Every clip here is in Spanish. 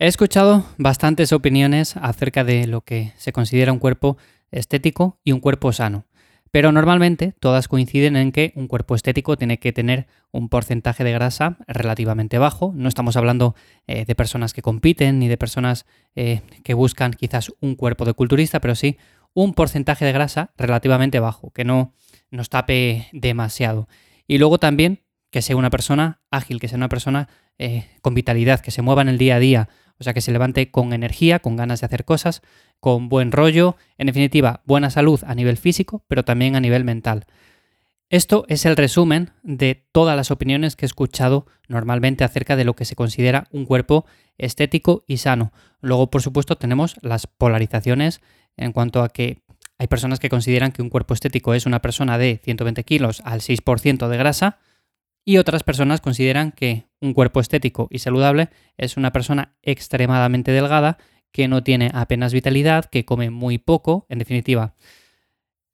He escuchado bastantes opiniones acerca de lo que se considera un cuerpo estético y un cuerpo sano. Pero normalmente todas coinciden en que un cuerpo estético tiene que tener un porcentaje de grasa relativamente bajo. No estamos hablando eh, de personas que compiten ni de personas eh, que buscan quizás un cuerpo de culturista, pero sí un porcentaje de grasa relativamente bajo, que no nos tape demasiado. Y luego también que sea una persona ágil, que sea una persona eh, con vitalidad, que se mueva en el día a día, o sea, que se levante con energía, con ganas de hacer cosas, con buen rollo, en definitiva, buena salud a nivel físico, pero también a nivel mental. Esto es el resumen de todas las opiniones que he escuchado normalmente acerca de lo que se considera un cuerpo estético y sano. Luego, por supuesto, tenemos las polarizaciones en cuanto a que hay personas que consideran que un cuerpo estético es una persona de 120 kilos al 6% de grasa, y otras personas consideran que un cuerpo estético y saludable es una persona extremadamente delgada, que no tiene apenas vitalidad, que come muy poco, en definitiva.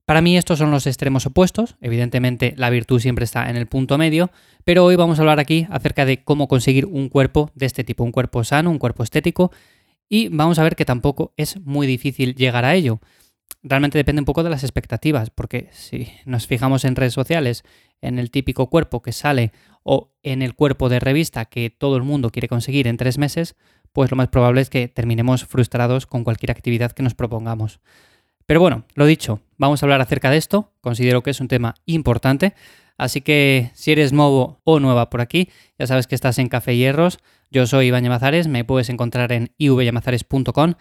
Para mí estos son los extremos opuestos, evidentemente la virtud siempre está en el punto medio, pero hoy vamos a hablar aquí acerca de cómo conseguir un cuerpo de este tipo, un cuerpo sano, un cuerpo estético, y vamos a ver que tampoco es muy difícil llegar a ello realmente depende un poco de las expectativas, porque si nos fijamos en redes sociales, en el típico cuerpo que sale o en el cuerpo de revista que todo el mundo quiere conseguir en tres meses, pues lo más probable es que terminemos frustrados con cualquier actividad que nos propongamos. Pero bueno, lo dicho, vamos a hablar acerca de esto, considero que es un tema importante, así que si eres nuevo o nueva por aquí, ya sabes que estás en Café Hierros, yo soy Iván Llamazares, me puedes encontrar en ivyamazares.com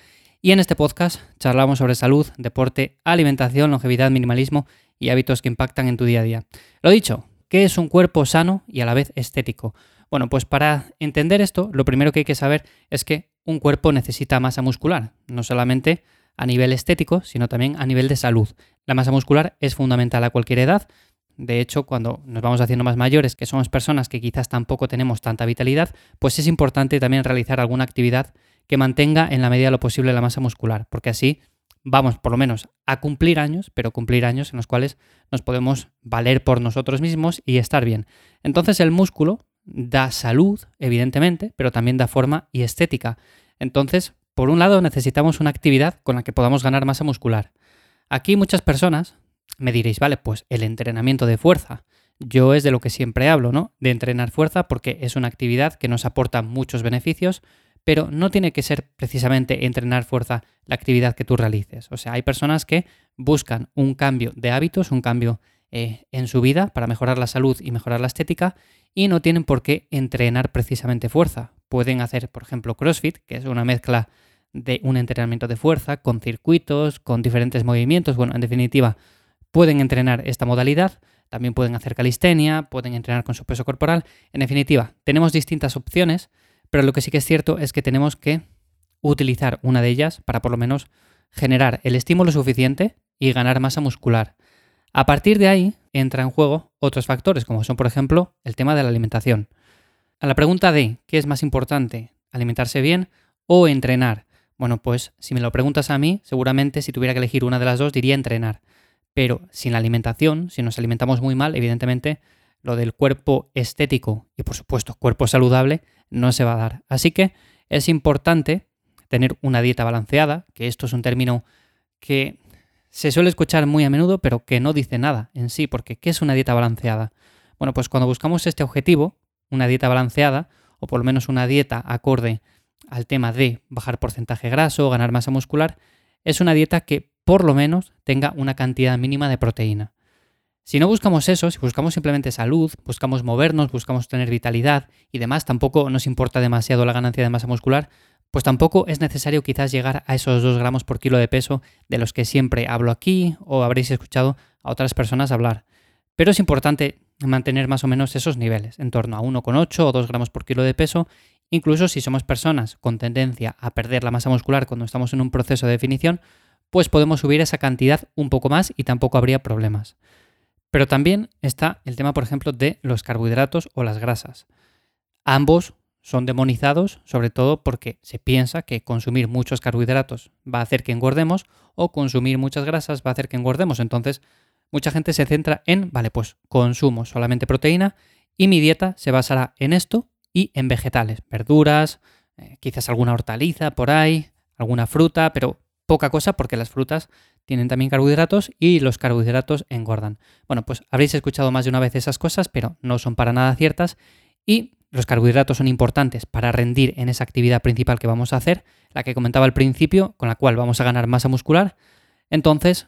y en este podcast charlamos sobre salud, deporte, alimentación, longevidad, minimalismo y hábitos que impactan en tu día a día. Lo dicho, ¿qué es un cuerpo sano y a la vez estético? Bueno, pues para entender esto, lo primero que hay que saber es que un cuerpo necesita masa muscular, no solamente a nivel estético, sino también a nivel de salud. La masa muscular es fundamental a cualquier edad. De hecho, cuando nos vamos haciendo más mayores, que somos personas que quizás tampoco tenemos tanta vitalidad, pues es importante también realizar alguna actividad que mantenga en la medida de lo posible la masa muscular, porque así vamos por lo menos a cumplir años, pero cumplir años en los cuales nos podemos valer por nosotros mismos y estar bien. Entonces el músculo da salud, evidentemente, pero también da forma y estética. Entonces, por un lado necesitamos una actividad con la que podamos ganar masa muscular. Aquí muchas personas me diréis, vale, pues el entrenamiento de fuerza. Yo es de lo que siempre hablo, ¿no? De entrenar fuerza porque es una actividad que nos aporta muchos beneficios, pero no tiene que ser precisamente entrenar fuerza la actividad que tú realices. O sea, hay personas que buscan un cambio de hábitos, un cambio eh, en su vida para mejorar la salud y mejorar la estética y no tienen por qué entrenar precisamente fuerza. Pueden hacer, por ejemplo, CrossFit, que es una mezcla de un entrenamiento de fuerza con circuitos, con diferentes movimientos. Bueno, en definitiva, pueden entrenar esta modalidad. También pueden hacer calistenia, pueden entrenar con su peso corporal. En definitiva, tenemos distintas opciones pero lo que sí que es cierto es que tenemos que utilizar una de ellas para por lo menos generar el estímulo suficiente y ganar masa muscular. A partir de ahí entra en juego otros factores, como son por ejemplo el tema de la alimentación. A la pregunta de ¿qué es más importante? ¿Alimentarse bien o entrenar? Bueno, pues si me lo preguntas a mí, seguramente si tuviera que elegir una de las dos diría entrenar. Pero sin la alimentación, si nos alimentamos muy mal, evidentemente lo del cuerpo estético y por supuesto cuerpo saludable no se va a dar. Así que es importante tener una dieta balanceada, que esto es un término que se suele escuchar muy a menudo, pero que no dice nada en sí, porque ¿qué es una dieta balanceada? Bueno, pues cuando buscamos este objetivo, una dieta balanceada, o por lo menos una dieta acorde al tema de bajar porcentaje graso, ganar masa muscular, es una dieta que por lo menos tenga una cantidad mínima de proteína. Si no buscamos eso, si buscamos simplemente salud, buscamos movernos, buscamos tener vitalidad y demás, tampoco nos importa demasiado la ganancia de masa muscular, pues tampoco es necesario quizás llegar a esos 2 gramos por kilo de peso de los que siempre hablo aquí o habréis escuchado a otras personas hablar. Pero es importante mantener más o menos esos niveles, en torno a 1,8 o 2 gramos por kilo de peso, incluso si somos personas con tendencia a perder la masa muscular cuando estamos en un proceso de definición, pues podemos subir esa cantidad un poco más y tampoco habría problemas. Pero también está el tema, por ejemplo, de los carbohidratos o las grasas. Ambos son demonizados, sobre todo porque se piensa que consumir muchos carbohidratos va a hacer que engordemos o consumir muchas grasas va a hacer que engordemos. Entonces, mucha gente se centra en, vale, pues consumo solamente proteína y mi dieta se basará en esto y en vegetales, verduras, eh, quizás alguna hortaliza por ahí, alguna fruta, pero poca cosa porque las frutas tienen también carbohidratos y los carbohidratos engordan. Bueno, pues habréis escuchado más de una vez esas cosas, pero no son para nada ciertas y los carbohidratos son importantes para rendir en esa actividad principal que vamos a hacer, la que comentaba al principio, con la cual vamos a ganar masa muscular. Entonces,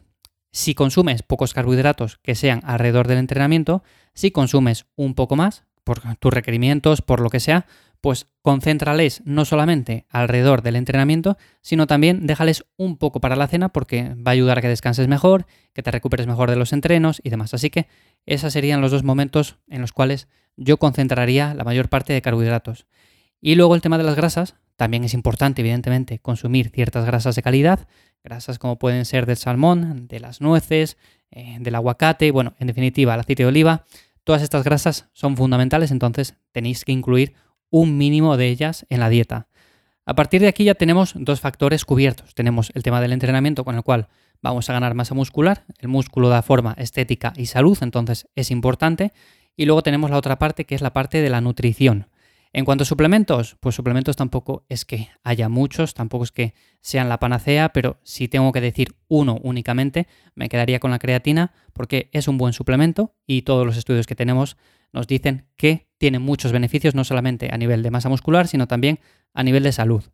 si consumes pocos carbohidratos que sean alrededor del entrenamiento, si consumes un poco más, por tus requerimientos, por lo que sea, pues concéntrales no solamente alrededor del entrenamiento, sino también déjales un poco para la cena porque va a ayudar a que descanses mejor, que te recuperes mejor de los entrenos y demás. Así que esos serían los dos momentos en los cuales yo concentraría la mayor parte de carbohidratos. Y luego el tema de las grasas, también es importante, evidentemente, consumir ciertas grasas de calidad, grasas como pueden ser del salmón, de las nueces, eh, del aguacate, bueno, en definitiva, el aceite de oliva. Todas estas grasas son fundamentales, entonces tenéis que incluir un mínimo de ellas en la dieta. A partir de aquí ya tenemos dos factores cubiertos. Tenemos el tema del entrenamiento con el cual vamos a ganar masa muscular, el músculo da forma estética y salud, entonces es importante. Y luego tenemos la otra parte que es la parte de la nutrición. En cuanto a suplementos, pues suplementos tampoco es que haya muchos, tampoco es que sean la panacea, pero si tengo que decir uno únicamente, me quedaría con la creatina porque es un buen suplemento y todos los estudios que tenemos nos dicen que tiene muchos beneficios, no solamente a nivel de masa muscular, sino también a nivel de salud.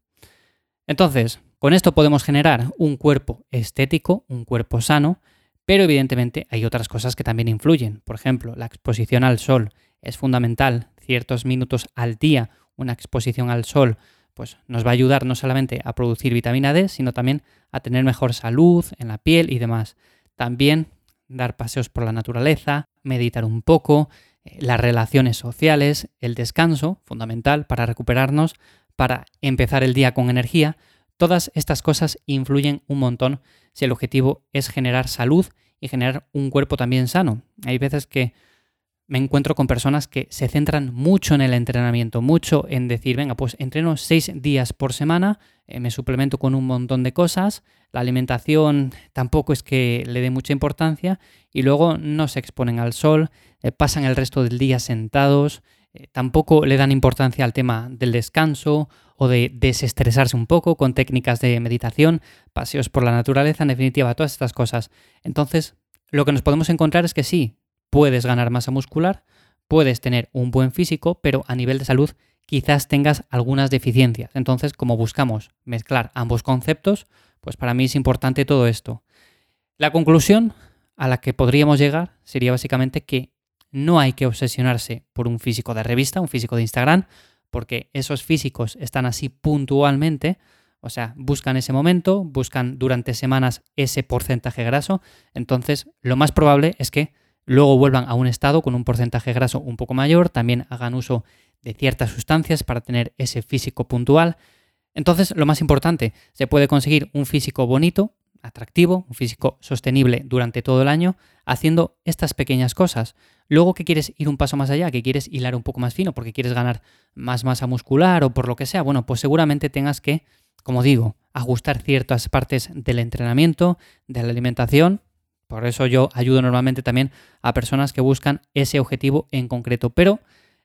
Entonces, con esto podemos generar un cuerpo estético, un cuerpo sano, pero evidentemente hay otras cosas que también influyen. Por ejemplo, la exposición al sol es fundamental. Ciertos minutos al día, una exposición al sol, pues nos va a ayudar no solamente a producir vitamina D, sino también a tener mejor salud en la piel y demás. También dar paseos por la naturaleza, meditar un poco, las relaciones sociales, el descanso, fundamental para recuperarnos, para empezar el día con energía. Todas estas cosas influyen un montón si el objetivo es generar salud y generar un cuerpo también sano. Hay veces que me encuentro con personas que se centran mucho en el entrenamiento, mucho en decir, venga, pues entreno seis días por semana, eh, me suplemento con un montón de cosas, la alimentación tampoco es que le dé mucha importancia y luego no se exponen al sol, eh, pasan el resto del día sentados, eh, tampoco le dan importancia al tema del descanso o de desestresarse un poco con técnicas de meditación, paseos por la naturaleza, en definitiva, todas estas cosas. Entonces, lo que nos podemos encontrar es que sí, puedes ganar masa muscular, puedes tener un buen físico, pero a nivel de salud quizás tengas algunas deficiencias. Entonces, como buscamos mezclar ambos conceptos, pues para mí es importante todo esto. La conclusión a la que podríamos llegar sería básicamente que no hay que obsesionarse por un físico de revista, un físico de Instagram, porque esos físicos están así puntualmente, o sea, buscan ese momento, buscan durante semanas ese porcentaje graso, entonces lo más probable es que luego vuelvan a un estado con un porcentaje graso un poco mayor, también hagan uso de ciertas sustancias para tener ese físico puntual. Entonces, lo más importante, se puede conseguir un físico bonito, atractivo, un físico sostenible durante todo el año, haciendo estas pequeñas cosas. Luego que quieres ir un paso más allá, que quieres hilar un poco más fino porque quieres ganar más masa muscular o por lo que sea, bueno, pues seguramente tengas que, como digo, ajustar ciertas partes del entrenamiento, de la alimentación. Por eso yo ayudo normalmente también a personas que buscan ese objetivo en concreto. Pero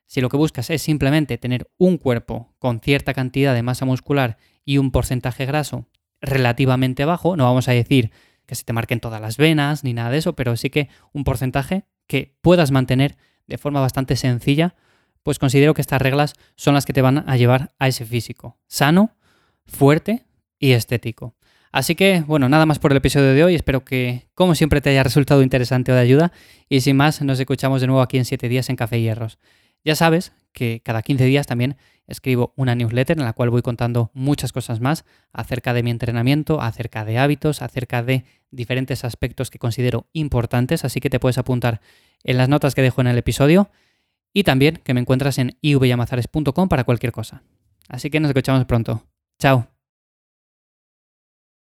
si lo que buscas es simplemente tener un cuerpo con cierta cantidad de masa muscular y un porcentaje graso relativamente bajo, no vamos a decir que se te marquen todas las venas ni nada de eso, pero sí que un porcentaje que puedas mantener de forma bastante sencilla, pues considero que estas reglas son las que te van a llevar a ese físico sano, fuerte y estético. Así que, bueno, nada más por el episodio de hoy. Espero que, como siempre, te haya resultado interesante o de ayuda. Y sin más, nos escuchamos de nuevo aquí en 7 días en Café Hierros. Ya sabes que cada 15 días también escribo una newsletter en la cual voy contando muchas cosas más acerca de mi entrenamiento, acerca de hábitos, acerca de diferentes aspectos que considero importantes, así que te puedes apuntar en las notas que dejo en el episodio y también que me encuentras en ivyamazares.com para cualquier cosa. Así que nos escuchamos pronto. Chao.